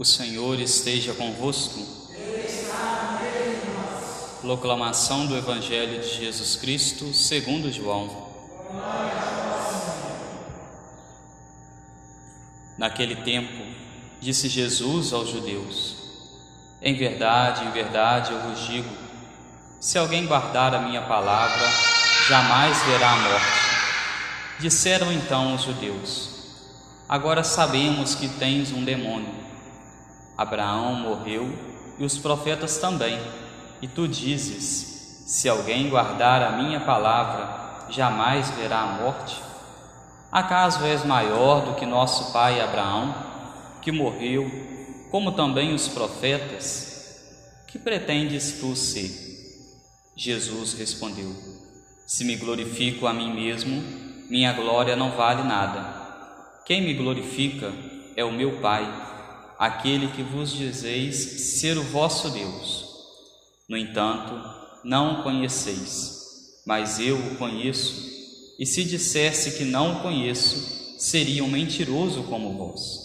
O Senhor esteja convosco. Proclamação do Evangelho de Jesus Cristo, segundo João. Naquele tempo, disse Jesus aos judeus: Em verdade, em verdade eu vos digo: se alguém guardar a minha palavra, jamais verá a morte. Disseram então os judeus: Agora sabemos que tens um demônio. Abraão morreu e os profetas também, e tu dizes: Se alguém guardar a minha palavra, jamais verá a morte? Acaso és maior do que nosso pai Abraão, que morreu, como também os profetas? Que pretendes tu ser? Jesus respondeu: Se me glorifico a mim mesmo, minha glória não vale nada. Quem me glorifica é o meu Pai, aquele que vos dizeis ser o vosso Deus. No entanto, não o conheceis, mas eu o conheço, e se dissesse que não o conheço, seria um mentiroso como vós.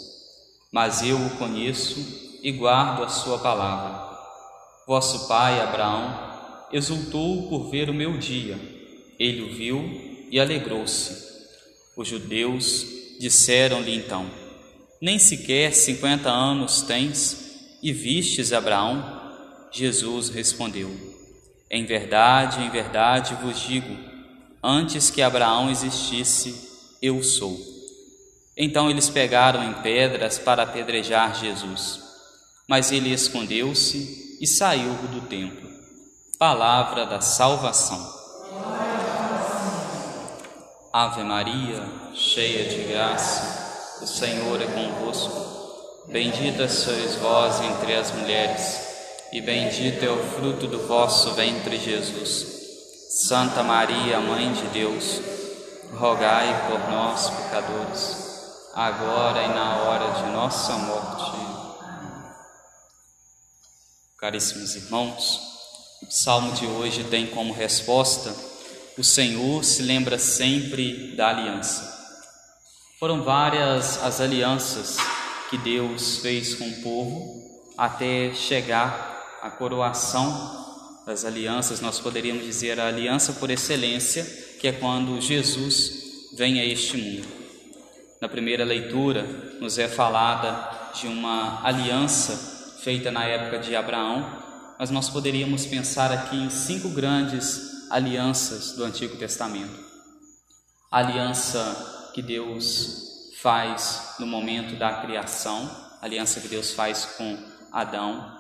Mas eu o conheço e guardo a sua palavra. Vosso pai Abraão exultou por ver o meu dia, ele o viu e alegrou-se. Os judeus Disseram-lhe então: Nem sequer cinquenta anos tens e vistes Abraão? Jesus respondeu: Em verdade, em verdade vos digo, antes que Abraão existisse, eu sou. Então eles pegaram em pedras para apedrejar Jesus. Mas ele escondeu-se e saiu do templo. Palavra da salvação. Ave Maria cheia de graça, o Senhor é convosco. Bendita sois vós entre as mulheres, e bendito é o fruto do vosso ventre, Jesus. Santa Maria, Mãe de Deus, rogai por nós, pecadores, agora e na hora de nossa morte. Caríssimos irmãos, o salmo de hoje tem como resposta: O Senhor se lembra sempre da aliança. Foram várias as alianças que Deus fez com o povo até chegar à coroação das alianças, nós poderíamos dizer a aliança por excelência, que é quando Jesus vem a este mundo. Na primeira leitura, nos é falada de uma aliança feita na época de Abraão, mas nós poderíamos pensar aqui em cinco grandes alianças do Antigo Testamento. A aliança que Deus faz no momento da criação, aliança que Deus faz com Adão,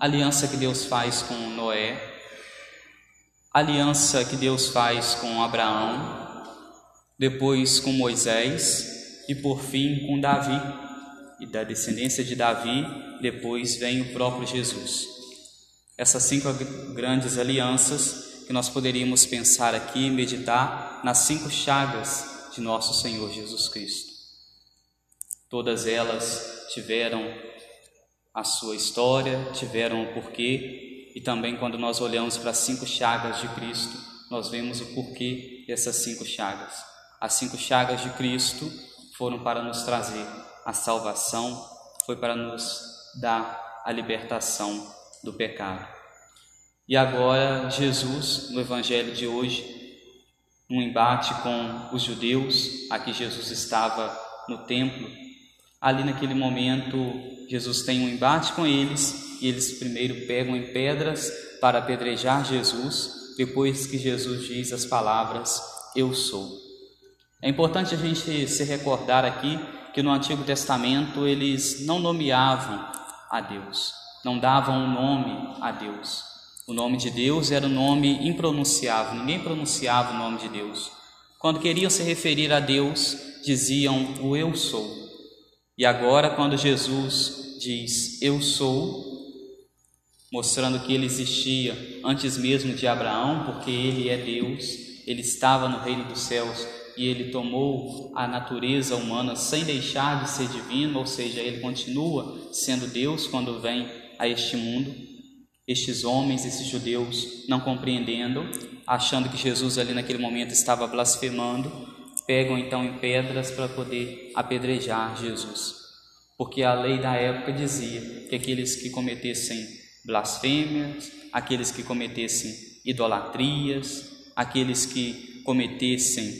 aliança que Deus faz com Noé, aliança que Deus faz com Abraão, depois com Moisés e por fim com Davi. E da descendência de Davi, depois vem o próprio Jesus. Essas cinco grandes alianças que nós poderíamos pensar aqui, meditar nas cinco chagas de nosso Senhor Jesus Cristo. Todas elas tiveram a sua história, tiveram o porquê, e também quando nós olhamos para as cinco chagas de Cristo, nós vemos o porquê dessas cinco chagas. As cinco chagas de Cristo foram para nos trazer a salvação, foi para nos dar a libertação do pecado. E agora, Jesus, no Evangelho de hoje, um embate com os judeus, aqui Jesus estava no templo. Ali naquele momento, Jesus tem um embate com eles e eles primeiro pegam em pedras para apedrejar Jesus, depois que Jesus diz as palavras: Eu sou. É importante a gente se recordar aqui que no Antigo Testamento eles não nomeavam a Deus, não davam um nome a Deus. O nome de Deus era um nome impronunciável, ninguém pronunciava o nome de Deus. Quando queriam se referir a Deus, diziam o Eu sou. E agora, quando Jesus diz Eu sou, mostrando que ele existia antes mesmo de Abraão, porque ele é Deus, ele estava no reino dos céus e ele tomou a natureza humana sem deixar de ser divino, ou seja, ele continua sendo Deus quando vem a este mundo. Estes homens, esses judeus, não compreendendo, achando que Jesus ali naquele momento estava blasfemando, pegam então em pedras para poder apedrejar Jesus. porque a lei da época dizia que aqueles que cometessem blasfêmias, aqueles que cometessem idolatrias, aqueles que cometessem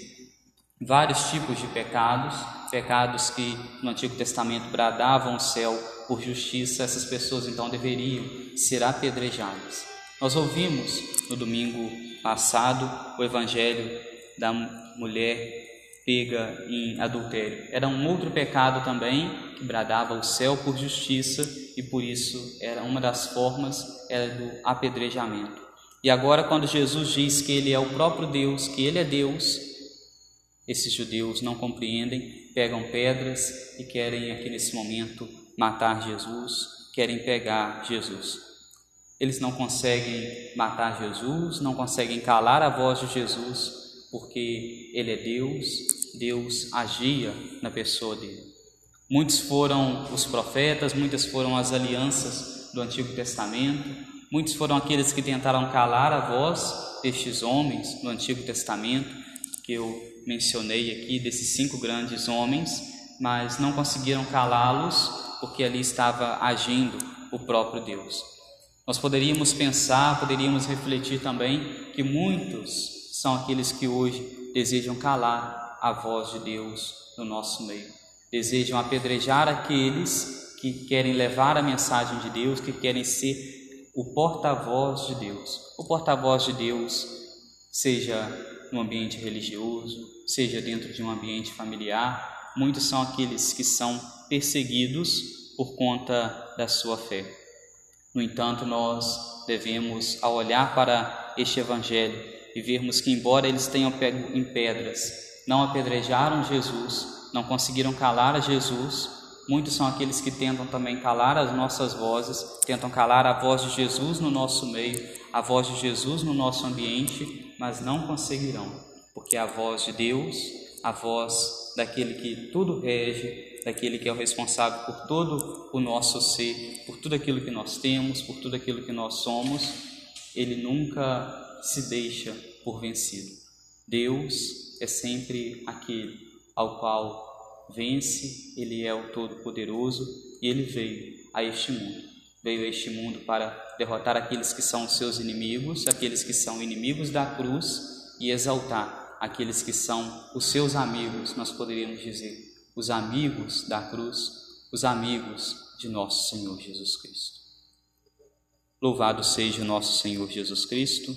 vários tipos de pecados, pecados que no Antigo Testamento bradavam o céu por justiça, essas pessoas então deveriam ser apedrejadas. Nós ouvimos no domingo passado o evangelho da mulher pega em adultério. Era um outro pecado também que bradava o céu por justiça e por isso era uma das formas era do apedrejamento. E agora quando Jesus diz que ele é o próprio Deus, que ele é Deus, esses judeus não compreendem, pegam pedras e querem aqui nesse momento matar Jesus, querem pegar Jesus. Eles não conseguem matar Jesus, não conseguem calar a voz de Jesus, porque ele é Deus, Deus agia na pessoa dele. Muitos foram os profetas, muitas foram as alianças do Antigo Testamento, muitos foram aqueles que tentaram calar a voz destes homens no Antigo Testamento, que eu mencionei aqui, desses cinco grandes homens, mas não conseguiram calá-los porque ali estava agindo o próprio Deus. Nós poderíamos pensar, poderíamos refletir também que muitos são aqueles que hoje desejam calar a voz de Deus no nosso meio, desejam apedrejar aqueles que querem levar a mensagem de Deus, que querem ser o porta-voz de Deus. O porta-voz de Deus, seja no ambiente religioso, seja dentro de um ambiente familiar, muitos são aqueles que são perseguidos por conta da sua fé. No entanto, nós devemos, ao olhar para este Evangelho e vermos que, embora eles tenham pego em pedras, não apedrejaram Jesus, não conseguiram calar a Jesus, muitos são aqueles que tentam também calar as nossas vozes, tentam calar a voz de Jesus no nosso meio, a voz de Jesus no nosso ambiente, mas não conseguirão, porque a voz de Deus, a voz daquele que tudo rege, daquele que é o responsável por todo o nosso ser, por tudo aquilo que nós temos, por tudo aquilo que nós somos, ele nunca se deixa por vencido. Deus é sempre aquele ao qual vence, ele é o Todo-Poderoso e ele veio a este mundo. Veio a este mundo para derrotar aqueles que são seus inimigos, aqueles que são inimigos da cruz e exaltar aqueles que são os seus amigos, nós poderíamos dizer os amigos da cruz, os amigos de nosso Senhor Jesus Cristo. Louvado seja nosso Senhor Jesus Cristo